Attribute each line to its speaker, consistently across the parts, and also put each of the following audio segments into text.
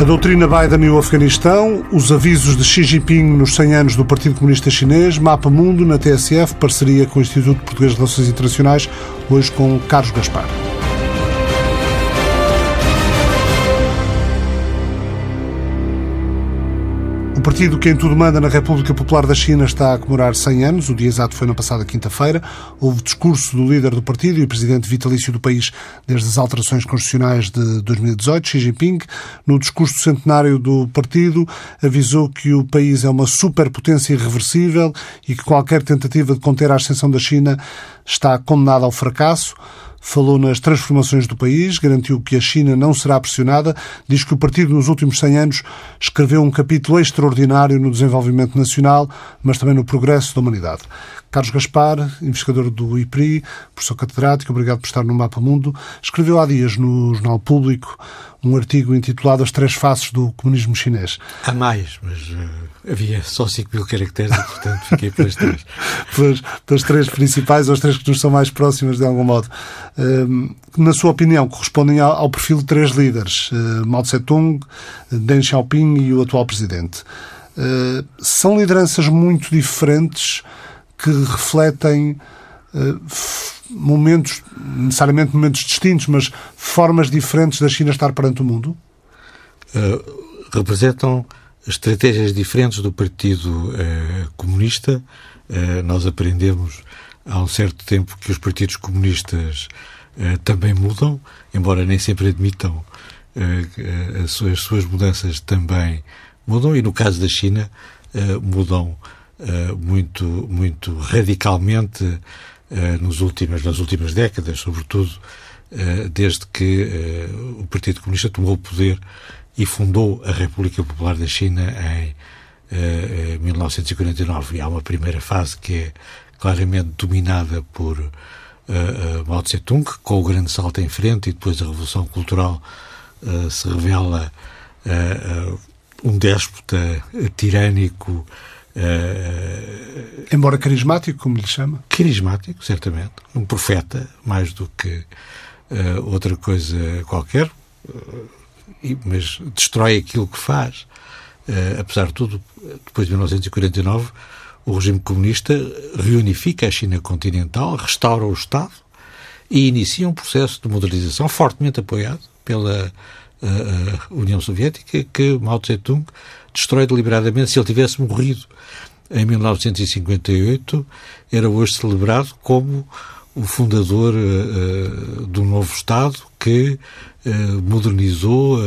Speaker 1: A doutrina Biden e o Afeganistão, os avisos de Xi Jinping nos 100 anos do Partido Comunista Chinês, Mapa Mundo na TSF, parceria com o Instituto Português de Relações Internacionais, hoje com Carlos Gaspar. O partido que em tudo manda na República Popular da China está a comemorar 100 anos. O dia exato foi na passada quinta-feira. Houve discurso do líder do partido e presidente vitalício do país desde as alterações constitucionais de 2018, Xi Jinping. No discurso centenário do partido, avisou que o país é uma superpotência irreversível e que qualquer tentativa de conter a ascensão da China está condenada ao fracasso falou nas transformações do país, garantiu que a China não será pressionada, diz que o partido nos últimos 100 anos escreveu um capítulo extraordinário no desenvolvimento nacional, mas também no progresso da humanidade. Carlos Gaspar, investigador do IPRI, professor catedrático, obrigado por estar no Mapa Mundo, escreveu há dias no Jornal Público um artigo intitulado As Três Faces do Comunismo Chinês.
Speaker 2: Há mais, mas uh, havia só 5 mil caracteres e, portanto, fiquei pelas três.
Speaker 1: pelas, pelas três principais, ou as três que nos são mais próximas, de algum modo. Uh, na sua opinião, correspondem ao, ao perfil de três líderes, uh, Mao Tse-tung, Deng Xiaoping e o atual presidente. Uh, são lideranças muito diferentes que refletem uh, momentos, necessariamente momentos distintos, mas formas diferentes da China estar perante o mundo?
Speaker 2: Uh, representam estratégias diferentes do Partido uh, Comunista. nós aprendemos há um certo tempo que os partidos comunistas também mudam, embora nem sempre admitam as suas, as suas mudanças também mudam, e no caso da China, mudam uh, muito, muito radicalmente uh, nos últimas, nas últimas décadas, sobretudo uh, desde que o Partido Comunista tomou o poder e fundou a República Popular da China em 1949. E há uma primeira fase que é claramente dominada por Mao Tse-tung, com o grande salto em frente, e depois a Revolução Cultural se revela um déspota tirânico
Speaker 1: Uh, Embora carismático, como lhe chama?
Speaker 2: Carismático, certamente. Um profeta, mais do que uh, outra coisa qualquer, uh, mas destrói aquilo que faz. apesar de tudo, depois de 1949, o regime comunista reunifica a China continental, restaura o Estado e inicia um processo de modernização fortemente apoiado pela União Soviética que Mao Tse-tung destrói deliberadamente. Se ele tivesse morrido em 1958, era hoje celebrado como o fundador uh, do novo Estado que uh, modernizou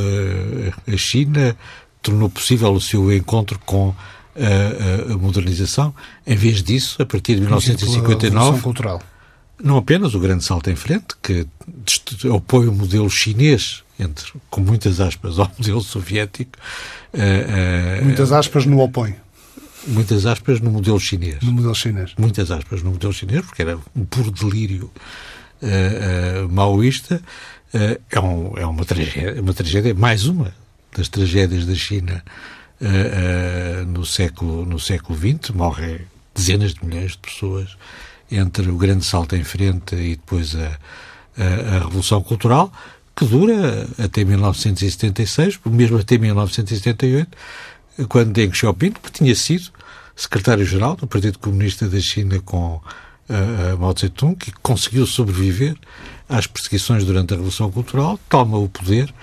Speaker 2: a China, tornou possível o seu encontro com a, a, modernização. Em vez disso, a partir de 1959, não apenas o grande salto em frente, que opõe o modelo chinês, entre, com muitas aspas, ao modelo soviético.
Speaker 1: Uh, uh, muitas aspas no opõe.
Speaker 2: Muitas aspas no modelo chinês.
Speaker 1: No modelo chinês.
Speaker 2: Muitas aspas no modelo chinês, porque era um puro delírio uh, maoísta. é, um, é uma, tragédia, uma tragédia, mais uma das tragédias da China no, século, no século XX. Morrem dezenas de milhões de pessoas entre o grande salto em frente e depois a, a, a Revolução Cultural, que dura até 1976, mesmo até 1978, quando Deng Xiaoping, que tinha sido secretário-geral do Partido Comunista da China com uh, Mao Tse-tung, que conseguiu sobreviver às perseguições durante a Revolução Cultural, toma o poder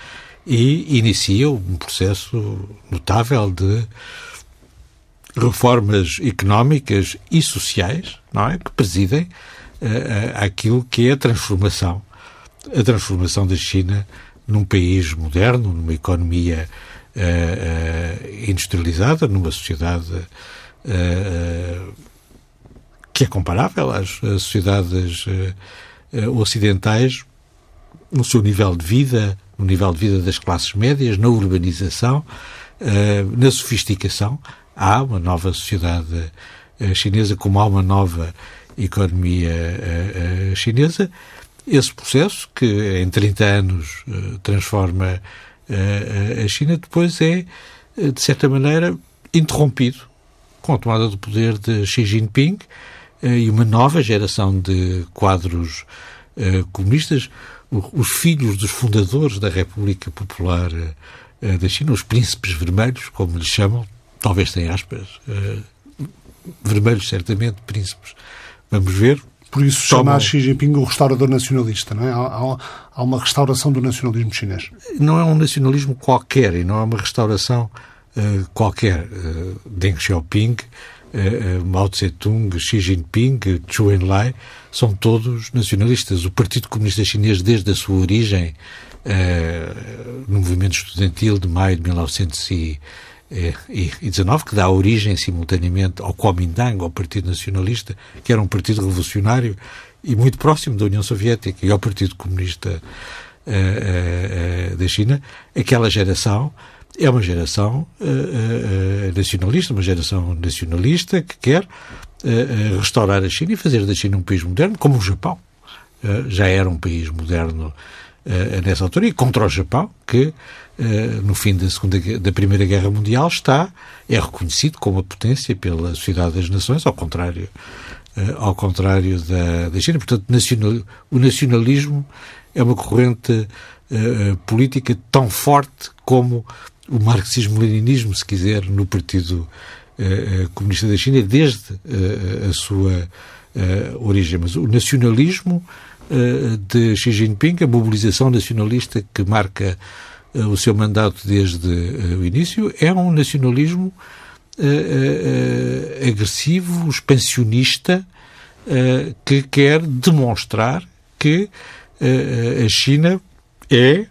Speaker 2: e inicia um processo notável de reformas económicas e sociais, não é, que presidem uh, aquilo que é a transformação, a transformação da China num país moderno, numa economia uh, uh, industrializada, numa sociedade que é comparável às sociedades ocidentais no seu nível de vida, no nível de vida das classes médias, na urbanização, na sofisticação, há uma nova sociedade uh, chinesa, como há uma nova economia uh, chinesa. Esse processo, que em 30 anos transforma a China, depois é, de certa maneira, interrompido com a tomada do poder de Xi Jinping e uma nova geração de quadros comunistas, os filhos dos fundadores da República Popular da China, os príncipes vermelhos, como lhes chamam, talvez sem aspas, vermelhos certamente, príncipes. Vamos ver.
Speaker 1: Por isso chama Xi Jinping o restaurador nacionalista, não é? Há, há, uma restauração do nacionalismo chinês.
Speaker 2: Não é um nacionalismo qualquer e não é uma restauração uh, qualquer. Uh, Deng Xiaoping, uh, Mao Tse-tung, Xi Jinping, Zhou Enlai, são todos nacionalistas. O Partido Comunista Chinês, desde a sua origem no movimento estudantil de maio de 1900 e e, e 19, que dá origem simultaneamente ao Kuomintang, ao Partido Nacionalista, que era um partido revolucionário e muito próximo da União Soviética, e ao Partido Comunista uh, uh, uh, da China, aquela geração é uma geração nacionalista, uma geração nacionalista que quer restaurar a China e fazer da China um país moderno, como o Japão. já era um país moderno nessa altura, e contra o Japão, que no fim da, segunda, da Primeira Guerra Mundial, está, é reconhecido como a potência pela Sociedade das Nações, ao contrário, eh, ao contrário da, da China. Portanto, nacional, o nacionalismo é uma corrente uh, política tão forte como o marxismo-leninismo, se quiser, no Partido uh, Comunista da China, desde uh, a sua origem. Mas o nacionalismo de Xi Jinping, a mobilização nacionalista que marca eh, o seu mandato desde eh, o início, é um nacionalismo uh, agressivo, expansionista, que quer demonstrar que a China é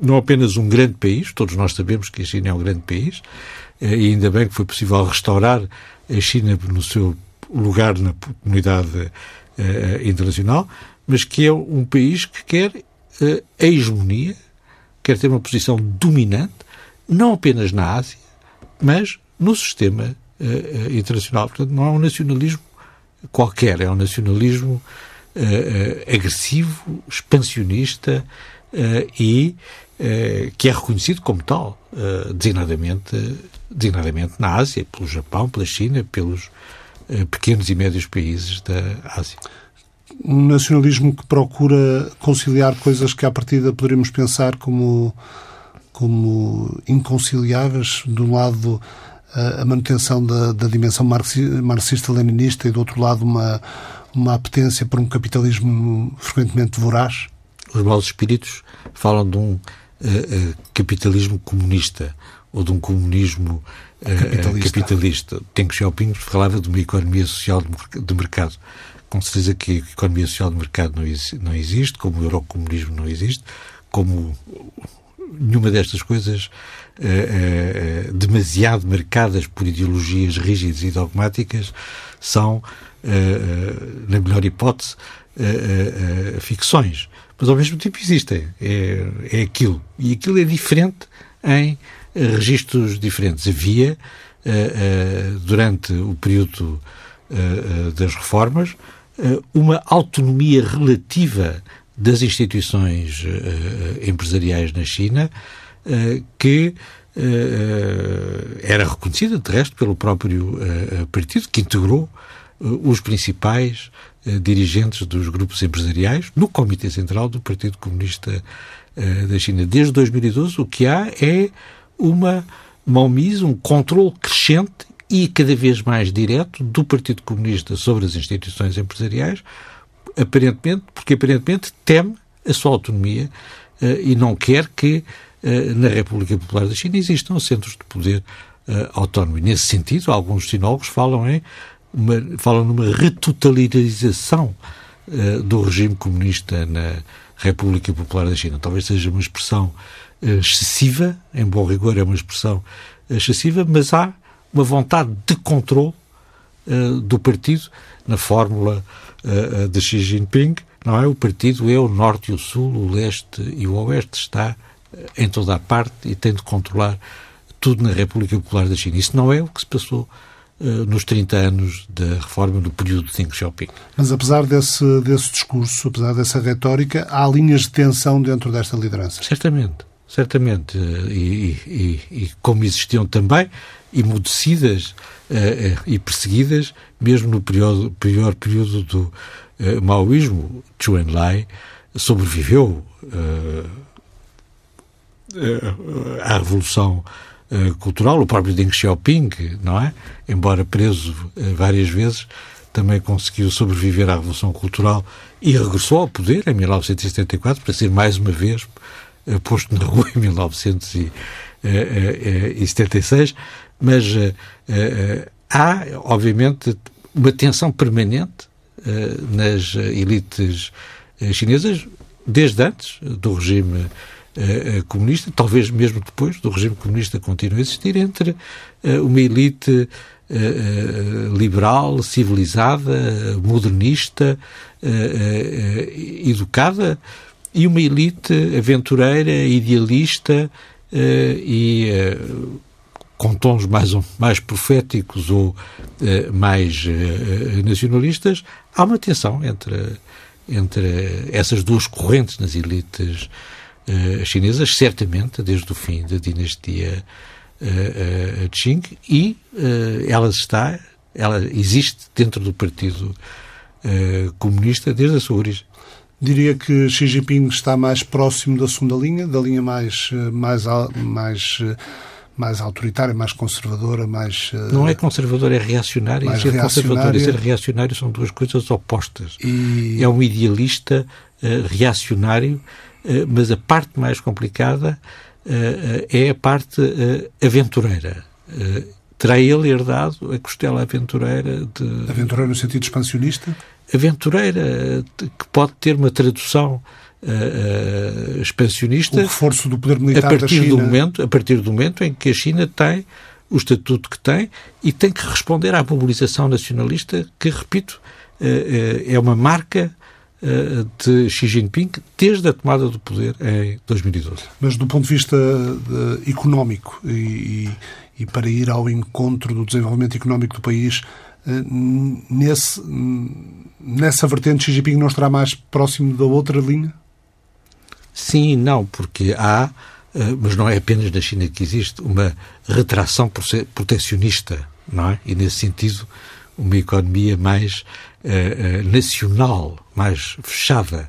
Speaker 2: não apenas um grande país, todos nós sabemos que a China é um grande país, e ainda bem que foi possível restaurar a China no seu lugar na comunidade internacional, mas que é um país que quer a hegemonia quer ter uma posição dominante, não apenas na Ásia, mas no sistema uh, internacional. Portanto, não é um nacionalismo qualquer, é um nacionalismo uh, uh, agressivo, expansionista e que é reconhecido como tal, designadamente, designadamente na Ásia, pelo Japão, pela China, pelos pequenos e médios países da Ásia
Speaker 1: um nacionalismo que procura conciliar coisas que à partida poderíamos pensar como, como inconciliáveis. De um lado, a, manutenção da, da dimensão marxista-leninista e, do outro lado, uma, uma apetência por um capitalismo frequentemente voraz.
Speaker 2: Os maus espíritos falam de um uh, uh, capitalismo comunista ou de um comunismo uh, capitalista. capitalista. Deng Xiaoping falava de uma economia social de mercado com certeza que a economia social de mercado não, existe, como o eurocomunismo não existe, como nenhuma destas coisas uh, uh, demasiado marcadas por ideologias rígidas e dogmáticas são, uh, na melhor hipótese, ficções. Mas ao mesmo tempo existem. É, é aquilo. E aquilo é diferente em registros diferentes. Havia, durante o período das reformas, eh, uma autonomia relativa das instituições uh, empresariais na China que era reconhecida, de resto, pelo próprio partido, que integrou os principais dirigentes dos grupos empresariais no Comitê Central do Partido Comunista da China. Desde 2012, o que há é uma maumise, um controle crescente e cada vez mais direto do Partido Comunista sobre as instituições empresariais, aparentemente, porque aparentemente teme a sua autonomia uh, e não quer que uh, na República Popular da China existam centros de poder uh, autónomo. E nesse sentido, alguns sinólogos falam em uma, falam numa retotalização do regime comunista na República Popular da China. Talvez seja uma expressão excessiva, em bom rigor é uma expressão excessiva, mas há uma vontade de controle uh, do partido na fórmula uh, de Xi Jinping. Não é? O partido é o norte e o sul, o leste e o oeste, está em toda a parte e tem de controlar tudo na República Popular da China. Isso não é o que se passou uh, nos 30 anos da reforma no período de Deng Xiaoping.
Speaker 1: Mas apesar desse, desse discurso, apesar dessa retórica, há linhas de tensão dentro desta liderança.
Speaker 2: Certamente, certamente. E, e, e como existiam também emudecidas uh, e perseguidas, mesmo no período, pior período do uh, maoísmo. Zhou Enlai sobreviveu à Revolução Cultural, o próprio Deng Xiaoping, não é? Embora preso várias vezes, também conseguiu sobreviver à Revolução Cultural e regressou ao poder em 1974 para ser mais uma vez posto na rua em 1976, mas há, obviamente, uma tensão permanente nas elites chinesas, desde antes do regime comunista, talvez mesmo depois do regime comunista continue a existir, entre uma elite liberal, civilizada, modernista, educada, e uma elite aventureira, idealista e com tons mais, mais proféticos ou mais nacionalistas, há uma tensão entre, entre essas duas correntes nas elites chinesas, certamente desde o fim da dinastia uh, Qing e ela está, ela existe dentro do Partido Comunista desde a sua origem.
Speaker 1: Diria que Xi Jinping está mais próximo da segunda linha, da linha mais, mais, mais, mais autoritária, mais conservadora, mais...
Speaker 2: Não é conservador, é reacionário. E ser conservador e ser reacionário são duas coisas opostas. E... É um idealista uh, reacionário, uh, mas a parte mais complicada uh, é a parte aventureira terá ele herdado a costela aventureira de...
Speaker 1: Aventureira no sentido expansionista?
Speaker 2: Aventureira, que pode ter uma tradução uh, expansionista...
Speaker 1: O reforço do poder militar
Speaker 2: a partir
Speaker 1: da China.
Speaker 2: Do momento, a partir do momento em que a China tem o estatuto que tem e tem que responder à mobilização nacionalista que, repito, é uma marca de Xi Jinping desde a tomada do poder em 2012.
Speaker 1: Mas do ponto de vista económico e, e para ir ao encontro do desenvolvimento económico do país, nesse, nessa vertente Xi Jinping não estará mais próximo da outra linha?
Speaker 2: Sim e não, porque há, mas não é apenas na China que existe, uma retração proteccionista, não é? E nesse sentido, uma economia mais uh, nacional, mais fechada.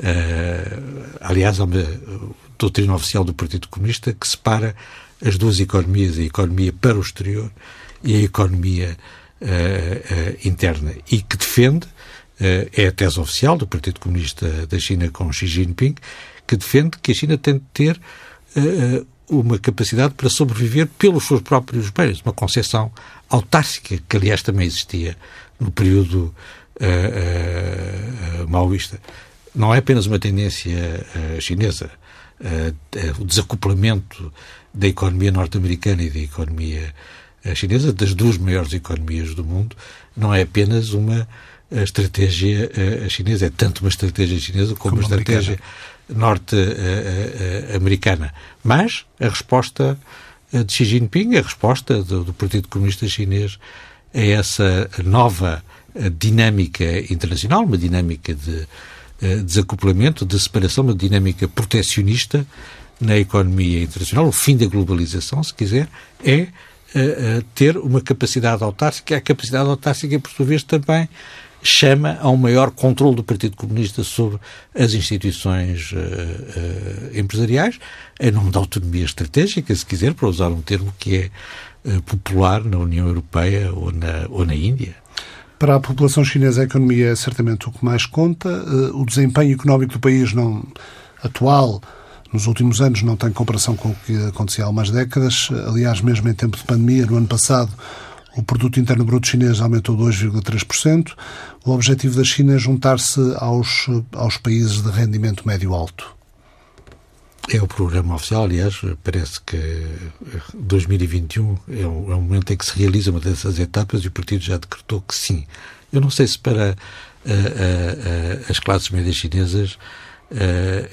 Speaker 2: Uh, aliás, há uma doutrina oficial do Partido Comunista que separa as duas economias, a economia para o exterior e a economia interna, e que defende, é a tese oficial do Partido Comunista da China com Xi Jinping, que defende que a China tem de ter uma capacidade para sobreviver pelos seus próprios meios, uma concepção autárquica, que aliás também existia no período uh, uh, maoísta. Não é apenas uma tendência uh, chinesa. o desacoplamento da economia norte-americana e da economia chinesa, das duas maiores economias do mundo, não é apenas uma estratégia chinesa, é tanto uma estratégia chinesa como, como uma estratégia norte-americana. Mas a resposta de Xi Jinping, a resposta do, do Partido Comunista Chinês a essa nova dinâmica internacional, uma dinâmica de desacoplamento, de separação, uma dinâmica protecionista na economia internacional, o fim da globalização, se quiser, é ter uma capacidade autárquica. A capacidade autárquica, por sua vez, também chama a um maior controle do Partido Comunista sobre as instituições uh, uh, empresariais, em nome da autonomia estratégica, se quiser, para usar um termo que é uh, popular na União Europeia ou na, ou na Índia.
Speaker 1: Para a população chinesa, a economia é certamente o que mais conta. O desempenho económico do país não atual nos últimos anos não tem comparação com o que acontecia há umas décadas. Aliás, mesmo em tempo de pandemia, no ano passado, o produto interno bruto chinês aumentou 2,3%. O objetivo da China é juntar-se aos, aos países de rendimento médio alto.
Speaker 2: É o programa oficial, aliás, parece que 2021 é o, é momento em que se realiza uma dessas etapas e o partido já decretou que sim. Eu não sei se para uh, uh, uh, as classes médias chinesas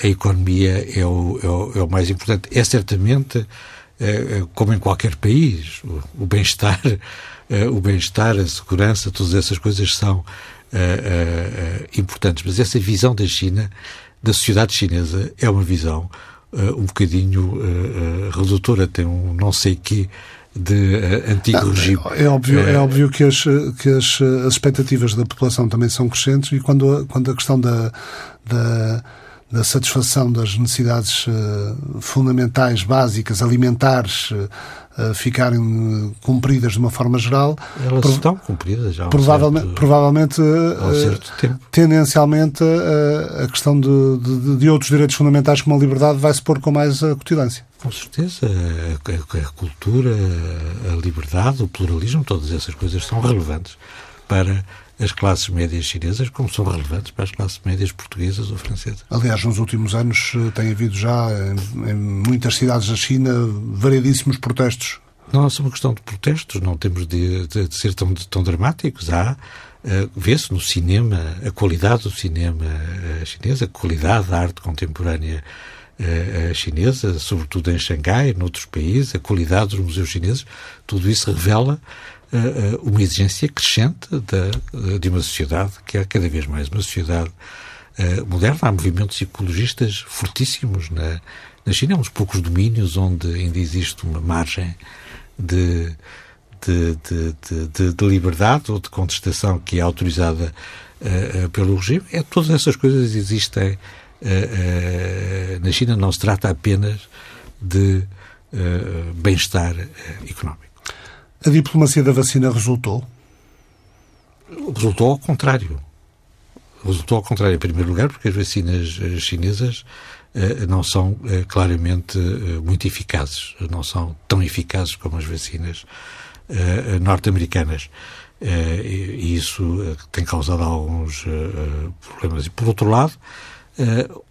Speaker 2: a economia é o, é o, é o mais importante. É certamente, como em qualquer país, o, bem-estar o bem-estar, a segurança, todas essas coisas são importantes. Mas essa visão da China, da sociedade chinesa, é uma visão um bocadinho redutora, tem um não sei quê de uh, antigo não, regime.
Speaker 1: É óbvio, é óbvio que, as, que as, as expectativas da população também são crescentes e quando, quando a questão da, da da satisfação das necessidades fundamentais, básicas, alimentares, ficarem cumpridas de uma forma geral.
Speaker 2: Elas Pro estão cumpridas já.
Speaker 1: provavelmente,
Speaker 2: certo,
Speaker 1: provavelmente
Speaker 2: uh,
Speaker 1: tendencialmente, uh, a questão de, de, de, outros direitos fundamentais como a liberdade vai-se pôr com mais acutilância.
Speaker 2: Com certeza. A, a, a, cultura, a liberdade, o pluralismo, todas essas coisas são relevantes para as classes médias chinesas, como são relevantes para as classes médias portuguesas ou francesas.
Speaker 1: Aliás, nos últimos anos eh, tem havido já em, em muitas cidades da China variedíssimos protestos.
Speaker 2: Não é só uma questão de protestos, não temos de, de, de ser tão, tão dramáticos. Há, uh, vê-se no cinema a qualidade do cinema uh, chinês, a qualidade da arte contemporânea uh, chinesa, sobretudo em Xangai, noutros países, a qualidade dos museus chineses, tudo isso revela uh, uma exigência crescente da, de uma sociedade que é cada vez mais uma sociedade uh, moderna. Há movimentos ecologistas fortíssimos na, na China, um dos poucos domínios onde ainda existe uma margem de, de, de, de, de liberdade ou de contestação que é autorizada uh, pelo regime. É, todas essas coisas existem na China, não se trata apenas de bem-estar económico.
Speaker 1: A diplomacia da vacina resultou?
Speaker 2: Resultou ao contrário. Resultou ao contrário, em primeiro lugar, porque as vacinas eh, chinesas uh, não são uh, claramente muito eficazes, não são tão eficazes como as vacinas norte-americanas. e isso tem causado alguns problemas. E, por outro lado,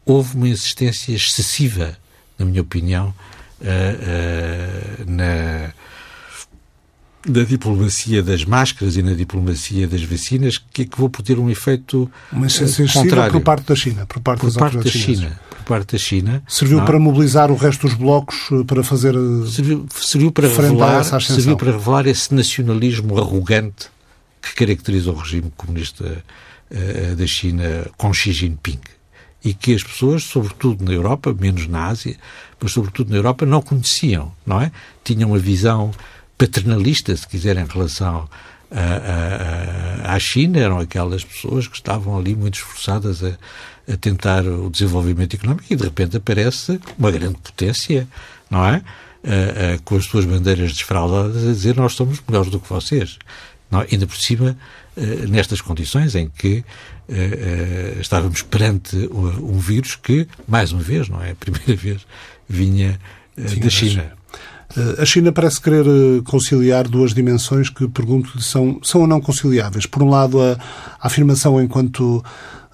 Speaker 2: houve uma insistência excessiva, na minha opinião, na da diplomacia das máscaras e na diplomacia das vacinas que acabou por ter um efeito
Speaker 1: Mas contrário. por parte da China, por parte,
Speaker 2: por parte
Speaker 1: da
Speaker 2: China, por parte da China.
Speaker 1: Serviu não? para mobilizar o resto dos blocos eh, para fazer
Speaker 2: eh, serviu, serviu para revelar, serviu para revelar esse nacionalismo arrogante que caracteriza o regime comunista uh, da China com Xi Jinping e que as pessoas, sobretudo na Europa, menos na Ásia, mas sobretudo na Europa, não conheciam, não é? Tinham uma visão paternalista, se quiser, em relação à China, eram aquelas pessoas que estavam ali muito esforçadas a, a, tentar o desenvolvimento económico e de repente aparece uma grande potência, não é? com as suas bandeiras desfraldadas a dizer nós somos melhores do que vocês. Não, ainda por cima, nestas condições em que estávamos perante um vírus que, mais uma vez, não é a primeira vez, vinha da China.
Speaker 1: A China parece querer eh, conciliar duas dimensões que, pergunto-lhe, são, são ou não conciliáveis. Por um lado, a, a afirmação enquanto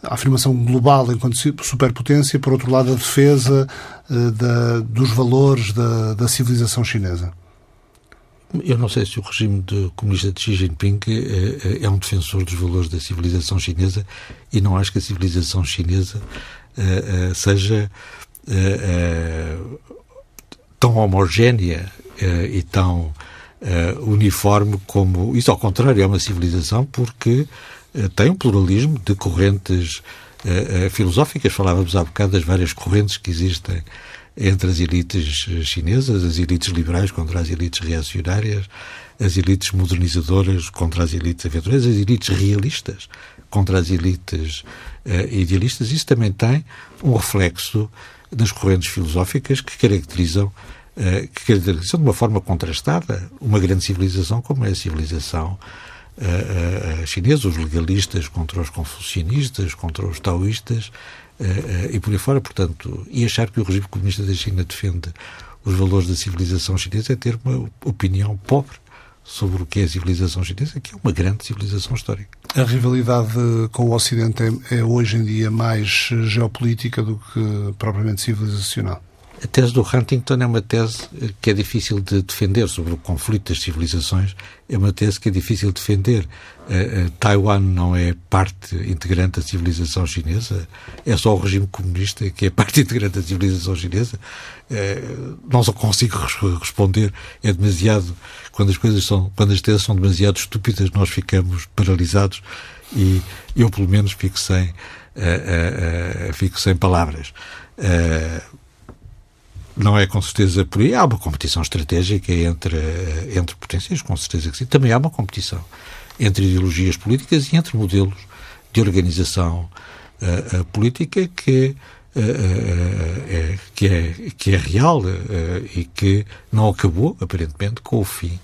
Speaker 1: a afirmação global enquanto superpotência, por outro lado, a defesa uh, da, dos valores da, da, civilização chinesa.
Speaker 2: Eu não sei se o regime de, comunista de Xi Jinping é, um defensor dos valores da civilização chinesa e não acho que a civilização chinesa seja tão homogénea uh, e tão uh, uniforme como. Isso, ao contrário, é uma civilização porque uh, tem um pluralismo de correntes filosóficas. Falávamos há bocado das várias correntes que existem entre as elites chinesas, as elites liberais contra as elites reacionárias, as elites modernizadoras contra as elites aventureiras, as elites realistas contra as elites idealistas. Isso também tem um reflexo nas correntes filosóficas que caracterizam eh, que caracterizam de uma forma contrastada uma grande civilização como é a civilização uh, uh, chinesa, os legalistas contra os confucionistas, contra os taoístas e por aí fora, portanto, e achar que o regime comunista da China defende os valores da civilização chinesa é ter uma opinião pobre sobre o que é a civilização chinesa, que é uma grande civilização histórica.
Speaker 1: A rivalidade com o Ocidente é, é hoje em dia mais geopolítica do que propriamente civilizacional?
Speaker 2: A tese do Huntington é uma tese que é difícil de defender sobre o conflito das civilizações. É uma tese que é difícil de defender. Uh, uh, Taiwan não é parte integrante da civilização chinesa. É só o regime comunista que é parte integrante da civilização chinesa. Uh, não só consigo responder. É demasiado. Quando as coisas são, quando as teses são demasiado estúpidas, nós ficamos paralisados e eu, pelo menos, fico sem, fico sem palavras. Uh, não é com certeza por aí. Há uma competição estratégica entre, entre potências, com certeza que sim. Também há uma competição entre ideologias políticas e entre modelos de organização uh, uh, política que é, que, é, que é real e que não acabou, aparentemente, com o fim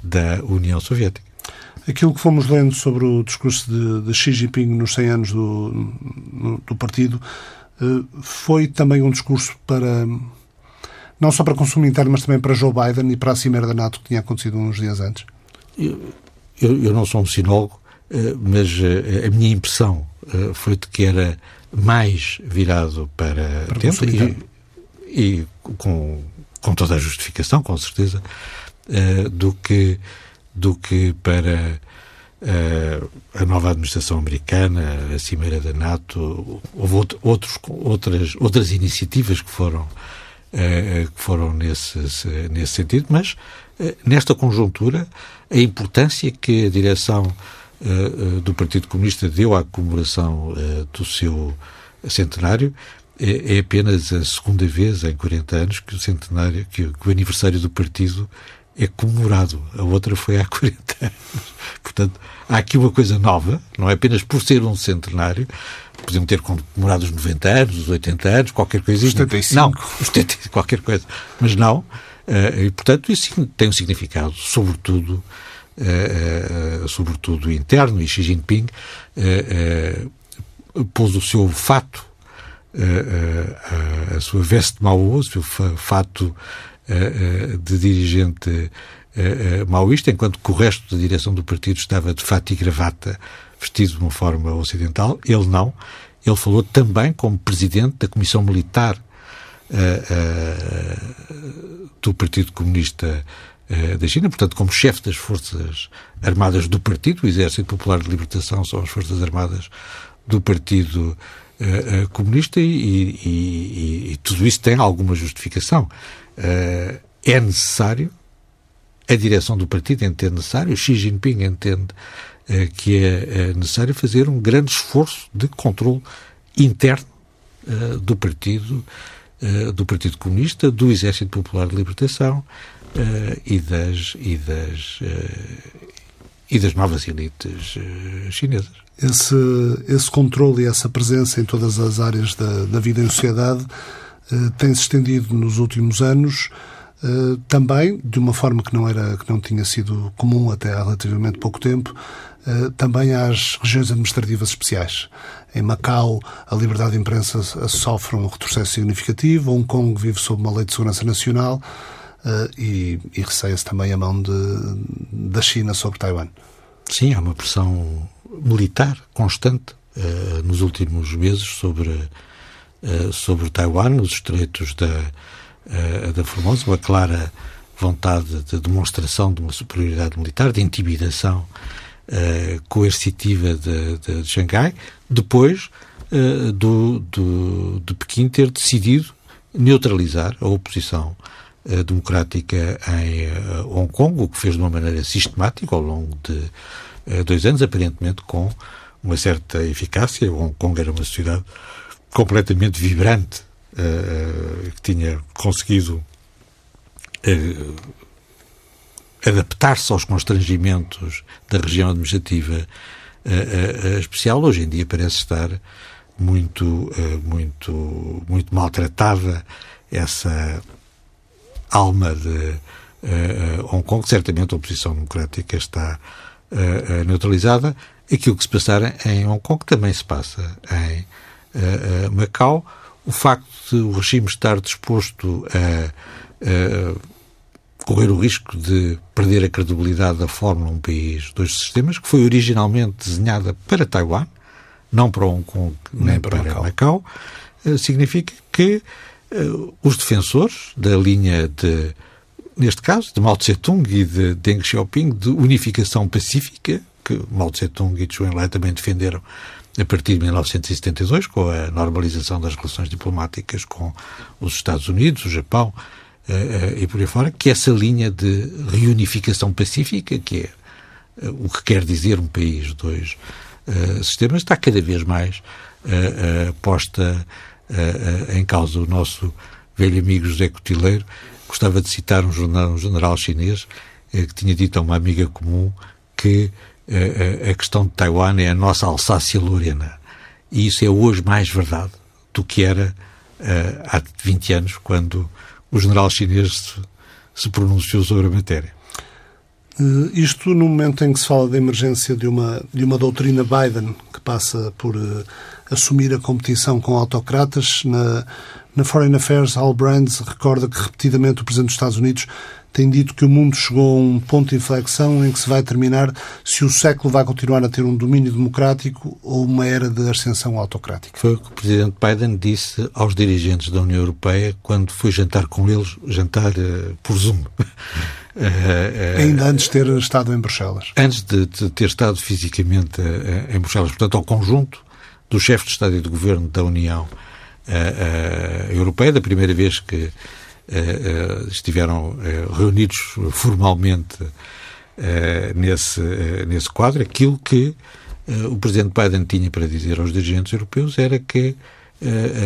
Speaker 2: da União Soviética.
Speaker 1: Aquilo que fomos lendo sobre o discurso de, de Xi Jinping nos 100 anos do, do partido foi também um discurso para não só para consumo interno, mas também para Joe Biden e para a cimeira da NATO que tinha acontecido uns dias antes?
Speaker 2: Eu, eu, eu não sou um sinólogo, mas a minha impressão foi de que era mais virado para,
Speaker 1: para
Speaker 2: dentro e, e, com, com toda a justificação, com certeza, do, que, do que para a nova administração americana, a Cimeira da NATO. Houve outros, outras, outras iniciativas que foram, que foram nesse, nesse sentido, mas nesta conjuntura, a importância que a direção do Partido Comunista deu à comemoração do seu centenário é, é, apenas a segunda vez em 40 anos que o centenário, que o aniversário do partido é comemorado. A outra foi há 40 anos. Portanto, há aqui uma coisa nova, não é apenas por ser um centenário, podiam ter comemorado os 90 anos, os 80 anos, qualquer coisa.
Speaker 1: Os 75.
Speaker 2: Não, os 70, qualquer coisa. Mas não. e, portanto, isso tem um significado, sobretudo, uh, uh, sobretudo interno, e Xi Jinping pôs o seu fato, a sua veste Mao, o seu fato de dirigente maoísta, enquanto que o resto da direção do partido estava de fato e gravata, vestido de uma forma ocidental. Ele não. Ele falou também como presidente da Comissão Militar do Partido Comunista eh, da China, portanto, como chefe das Forças Armadas do Partido, o Exército Popular de Libertação são as Forças Armadas do Partido uh, uh, Comunista e, e, e, e, tudo isso tem alguma justificação. Uh, é necessário, a direção do partido entende necessário, Xi Jinping entende que é necessário fazer um grande esforço de controle interno do partido, do Partido Comunista, do Exército Popular de Libertação, e das e das e das novas elites chinesas.
Speaker 1: Esse esse controle e essa presença em todas as áreas da, da vida em sociedade tem se estendido nos últimos anos. Também, de uma forma que não, era, que não tinha sido comum até há relativamente pouco tempo, também às regiões administrativas especiais. Em Macau, a liberdade de imprensa sofre um retrocesso significativo, Hong Kong vive sob uma lei de segurança nacional, uh, e, e receia-se também a mão de, da China sobre Taiwan.
Speaker 2: Sim, há uma pressão militar constante uh, nos últimos meses sobre, uh, sobre Taiwan, nos estreitos da, da Formosa, uma clara vontade de demonstração de uma superioridade militar, de intimidação coercitiva de, de, de, Xangai, depois do, do, de Pequim ter decidido neutralizar a oposição uh, democrática em uh, Hong Kong, o que fez de uma maneira sistemática ao longo de uh, dois anos, aparentemente com uma certa eficácia. Hong Kong era uma sociedade completamente vibrante, que tinha conseguido adaptar-se aos constrangimentos da região administrativa especial. Hoje em dia parece estar muito, muito, muito maltratada essa alma de Hong Kong. Certamente a oposição democrática está neutralizada. Aquilo que se passar em Hong Kong também se passa em Macau. O facto de o regime estar disposto a correr o risco de perder a credibilidade da Fórmula um país, dois sistemas, que foi originalmente desenhada para Taiwan, não para Hong Kong nem, nem para, Macau, Macau. Significa que uh, os defensores da linha de, neste caso, de Mao Tse-tung e de Deng Xiaoping, de unificação pacífica, que Mao Tse-tung e Zhou Enlai também defenderam a partir de 1972, com a normalização das relações diplomáticas com os Estados Unidos, o Japão e por aí fora, que essa linha de reunificação pacífica, que é o que quer dizer um país, dois sistemas, está cada vez mais posta uh, em causa o nosso velho amigo José Cotileiro, gostava de citar um, jornal, um general chinês uh, que tinha dito a uma amiga comum que a questão de Taiwan é a nossa Alsácia-Lorena. E isso é hoje mais verdade do que era há 20 anos, quando o general chinês se, pronunciou sobre a matéria.
Speaker 1: Uh, isto no momento em que se fala da emergência de uma, de uma doutrina Biden que passa por uh, assumir a competição com autocratas. Na, na Foreign Affairs, Al Brands recorda que repetidamente o Presidente dos Estados Unidos tem dito que o mundo chegou a um ponto de inflexão em que se vai terminar se o século vai continuar a ter um domínio democrático ou uma era de ascensão autocrática.
Speaker 2: Foi o que o Presidente Biden disse aos dirigentes da União Europeia quando foi jantar com eles, jantar uh, por Zoom.
Speaker 1: Uh, Ainda antes de ter estado em Bruxelas.
Speaker 2: Antes de, de ter estado fisicamente uh, em Bruxelas. Portanto, ao conjunto dos chefes de Estado e de Governo da União Europeia, da primeira vez que estiveram reunidos formalmente nesse, nesse quadro, aquilo que o Presidente Biden tinha para dizer aos dirigentes europeus era que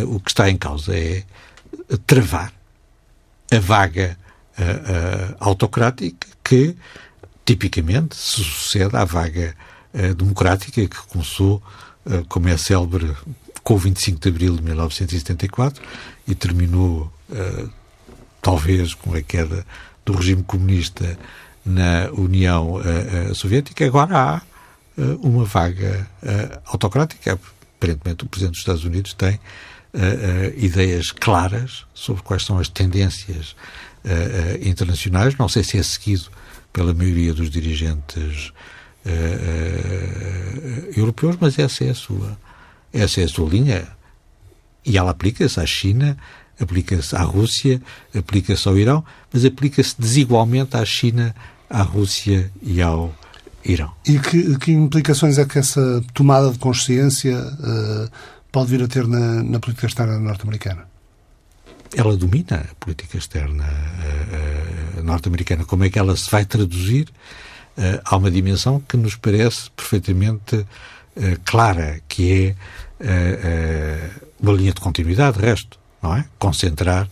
Speaker 2: o que está em causa é travar a vaga autocrática que, tipicamente, se sucede à vaga democrática que começou, como é célebre, com o 25 de abril de 1974 e terminou, talvez, com a queda do regime comunista na União Soviética. Agora há uma vaga autocrática. Aparentemente, o Presidente dos Estados Unidos tem ideias claras sobre quais são as tendências uh, internacionais. Não sei se é seguido pela maioria dos dirigentes uh, europeus, mas essa é a sua, essa é a sua linha. E ela aplica-se à China, aplica-se à Rússia, aplica-se ao Irão, mas aplica-se desigualmente à China, à Rússia e ao Irão.
Speaker 1: E que, que implicações é que essa tomada de consciência uh, pode vir a ter na, na política externa norte-americana?
Speaker 2: ela domina a política externa uh, norte-americana. Como é que ela se vai traduzir? Uh, há uma dimensão que nos parece perfeitamente clara, que é uma linha de continuidade, de resto, não é? Concentrar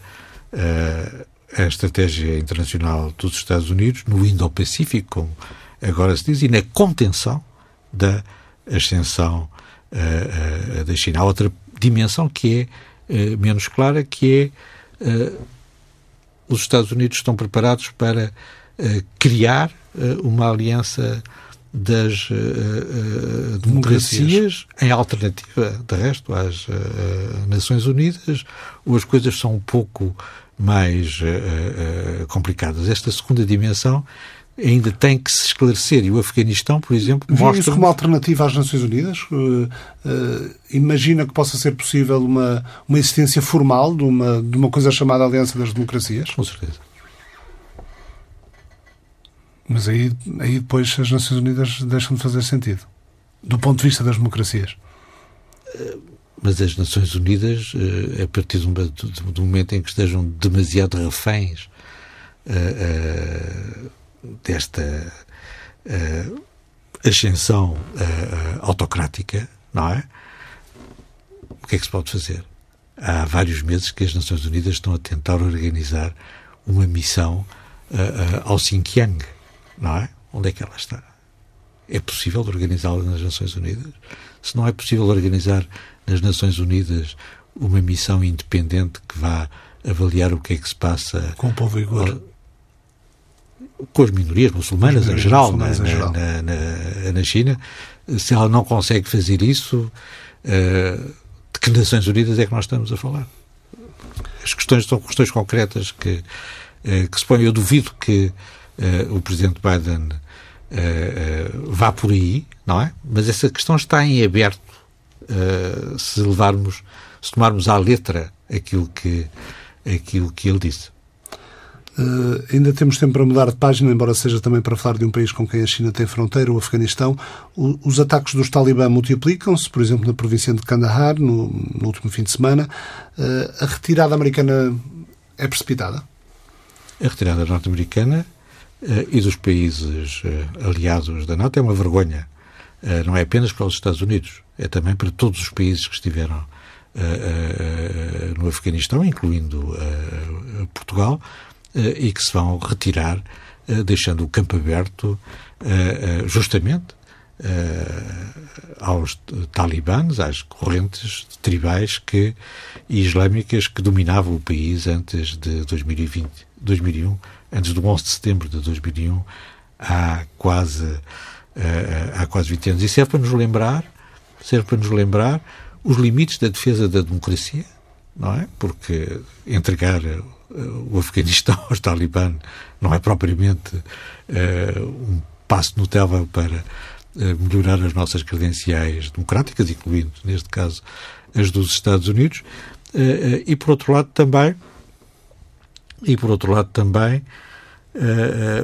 Speaker 2: a estratégia internacional dos Estados Unidos no Indo-Pacífico, como agora se diz, e na contenção da ascensão da China. Há outra dimensão que é menos clara, que é uh, os Estados Unidos estão preparados para uh, criar uma aliança das democracias em alternativa, de resto, às Nações Unidas, ou as coisas são um pouco mais complicadas. Esta segunda dimensão ainda tem que se esclarecer. E o Afeganistão, por exemplo,
Speaker 1: Vê mostra... isso como alternativa às Nações Unidas? Uh, uh, imagina que possa ser possível uma, uma existência formal de uma, de uma coisa chamada Aliança das Democracias?
Speaker 2: Com certeza.
Speaker 1: Mas aí, aí depois as Nações Unidas deixam de fazer sentido, do ponto de vista das democracias.
Speaker 2: Mas as Nações Unidas, a partir do, momento em que estejam demasiado reféns desta uh, ascensão autocrática, não é? O que é que se pode fazer? Há vários meses que as Nações Unidas estão a tentar organizar uma missão ao Xinjiang, não é? Onde é que ela está? É possível organizá-la nas Nações Unidas? Se não é possível organizar nas Nações Unidas uma missão independente que vá avaliar o que é que se passa
Speaker 1: com o povo uigur
Speaker 2: com as minorias muçulmanas, em geral, na, na, na, na, China, se ela não consegue fazer isso, uh, de que Nações Unidas é que nós estamos a falar? As questões são questões concretas que, uh, que se põem. Eu duvido que uh, o Presidente Biden vá por aí, não é? Mas essa questão está em aberto se levarmos, se tomarmos à letra aquilo que, aquilo que ele disse.
Speaker 1: Uh, ainda temos tempo para mudar de página, embora seja também para falar de um país com quem a China tem fronteira, o Afeganistão. O, os ataques dos talibã multiplicam-se, por exemplo, na província de Kandahar, no, no último fim de semana. Uh, a retirada americana é precipitada?
Speaker 2: A retirada norte-americana uh, e dos países aliados da NATO é uma vergonha. não é apenas para os Estados Unidos, é também para todos os países que estiveram no Afeganistão, incluindo Portugal eh, e que se vão retirar, eh, deixando o campo aberto eh, justamente aos talibãs, às correntes tribais que, e islâmicas que dominavam o país antes de 2020, 2001, antes do 11 de setembro de 2001, há quase, há quase 20 anos. E serve para nos lembrar, serve para nos lembrar os limites da defesa da democracia, não é? Porque entregar o Afeganistão aos talibãs não é propriamente uh, um passo notável para melhorar as nossas credenciais democráticas, incluindo, neste caso, as dos Estados Unidos. E, por outro lado, também, e, por outro lado, também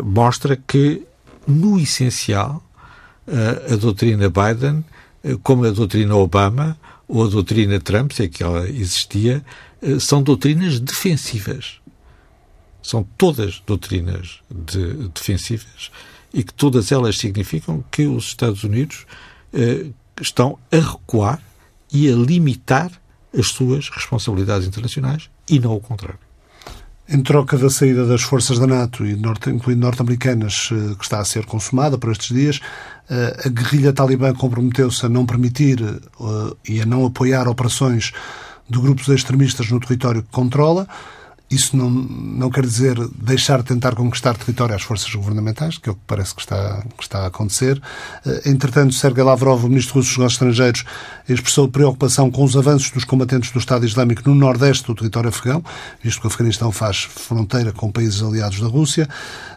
Speaker 2: mostra que, no essencial, a doutrina Biden, como a doutrina Obama, ou a doutrina Trump, se é que ela existia, são doutrinas defensivas. São todas doutrinas de, defensivas e que todas elas significam que os Estados Unidos estão a recuar e a limitar as suas responsabilidades internacionais e não o contrário.
Speaker 1: Em troca da saída das forças da NATO, incluindo norte-americanas, eh, que está a ser consumada por estes dias, eh, a guerrilha talibã comprometeu-se a não permitir eh, e a não apoiar operações de grupos extremistas no território que controla. Isso não, não quer dizer deixar de tentar conquistar território às forças governamentais, que é o que parece que está, que está a acontecer. Eh, entretanto, Sergei Lavrov, o ministro russo dos negócios estrangeiros, expressou preocupação com os avanços dos combatentes do Estado Islâmico no nordeste do território afegão, visto que o Afeganistão faz fronteira com países aliados da Rússia.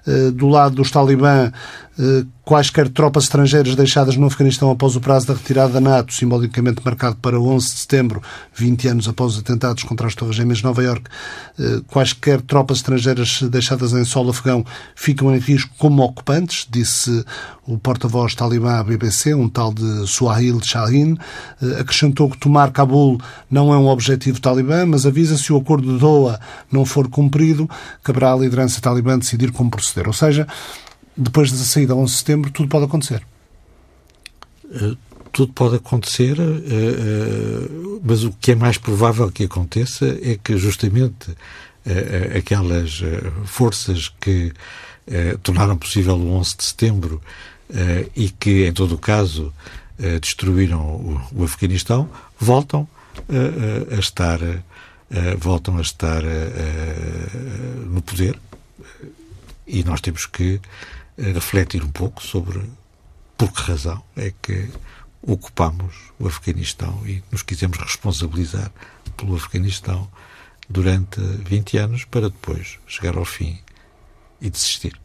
Speaker 1: Eh, do lado dos talibã, eh, quaisquer tropas estrangeiras deixadas no Afeganistão após o prazo da retirada da NATO, simbolicamente marcado para 11 de setembro, 20 anos após os atentados contra as Torres Gêmeas de Nova Iorque, eh, quaisquer tropas estrangeiras deixadas em solo afegão ficam em risco como ocupantes, disse o porta-voz talibã à BBC, um tal de Suhail Shahin, acrescentou que tomar Cabul não é um objetivo talibã, mas avisa se o acordo de Doha não for cumprido, caberá à liderança talibã decidir como proceder. Ou seja, depois da saída a 11 de setembro, tudo pode acontecer.
Speaker 2: Uh, tudo pode acontecer, uh, uh, mas o que é mais provável que aconteça é que justamente aquelas forças que tornaram possível o 11 de setembro e que, em todo o caso, destruíram o, o Afeganistão, voltam a estar, voltam a estar no poder e nós temos que eh, refletir um pouco sobre por que razão é que ocupamos o Afeganistão e nos quisemos responsabilizar pelo Afeganistão durante 20 anos para depois chegar ao fim e desistir.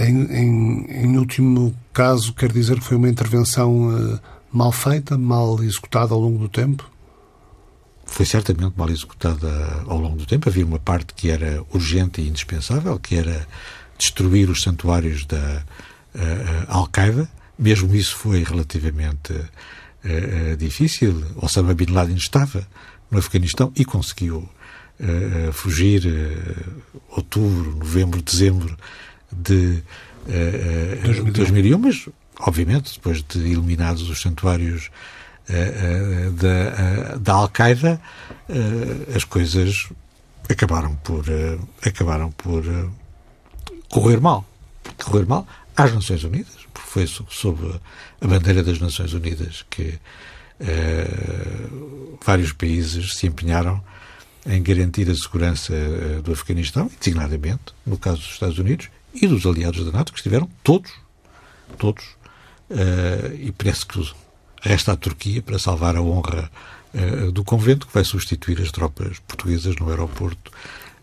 Speaker 1: Em, em, em último caso, quer dizer que foi uma intervenção uh, mal feita, mal executada ao longo do tempo?
Speaker 2: Foi certamente mal executada ao longo do tempo. Havia uma parte que era urgente e indispensável, que era destruir os santuários da uh, Al-Qaeda. Mesmo isso foi relativamente uh, difícil. Osama Bin Laden estava no Afeganistão e conseguiu fugir outubro, novembro, dezembro de 2001. 2001, mas obviamente depois de eliminados os santuários da, da Al-Qaeda, as coisas acabaram por acabaram por correr mal. Correr mal às Nações Unidas, porque foi sob a bandeira das Nações Unidas que uh, vários países se empenharam em garantir a segurança uh, do Afeganistão, designadamente, no caso dos Estados Unidos e dos aliados da NATO, que estiveram todos, todos, uh, e parece que resta a Turquia para salvar a honra do convento, que vai substituir as tropas portuguesas no aeroporto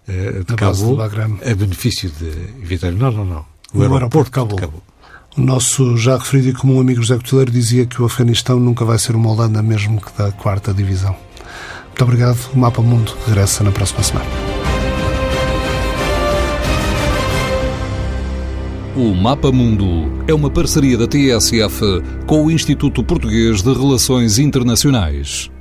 Speaker 2: de Cabo a benefício de evitar. Não, não, não.
Speaker 1: O, o aeroporto, aeroporto de Cabo. O nosso já referido e comum amigo José Cotileiro dizia que o Afeganistão nunca vai ser uma Holanda, mesmo que da quarta divisão. Muito obrigado. O Mapa Mundo regressa na próxima semana.
Speaker 3: O Mapa Mundo é uma parceria da TSF com o Instituto Português de Relações Internacionais.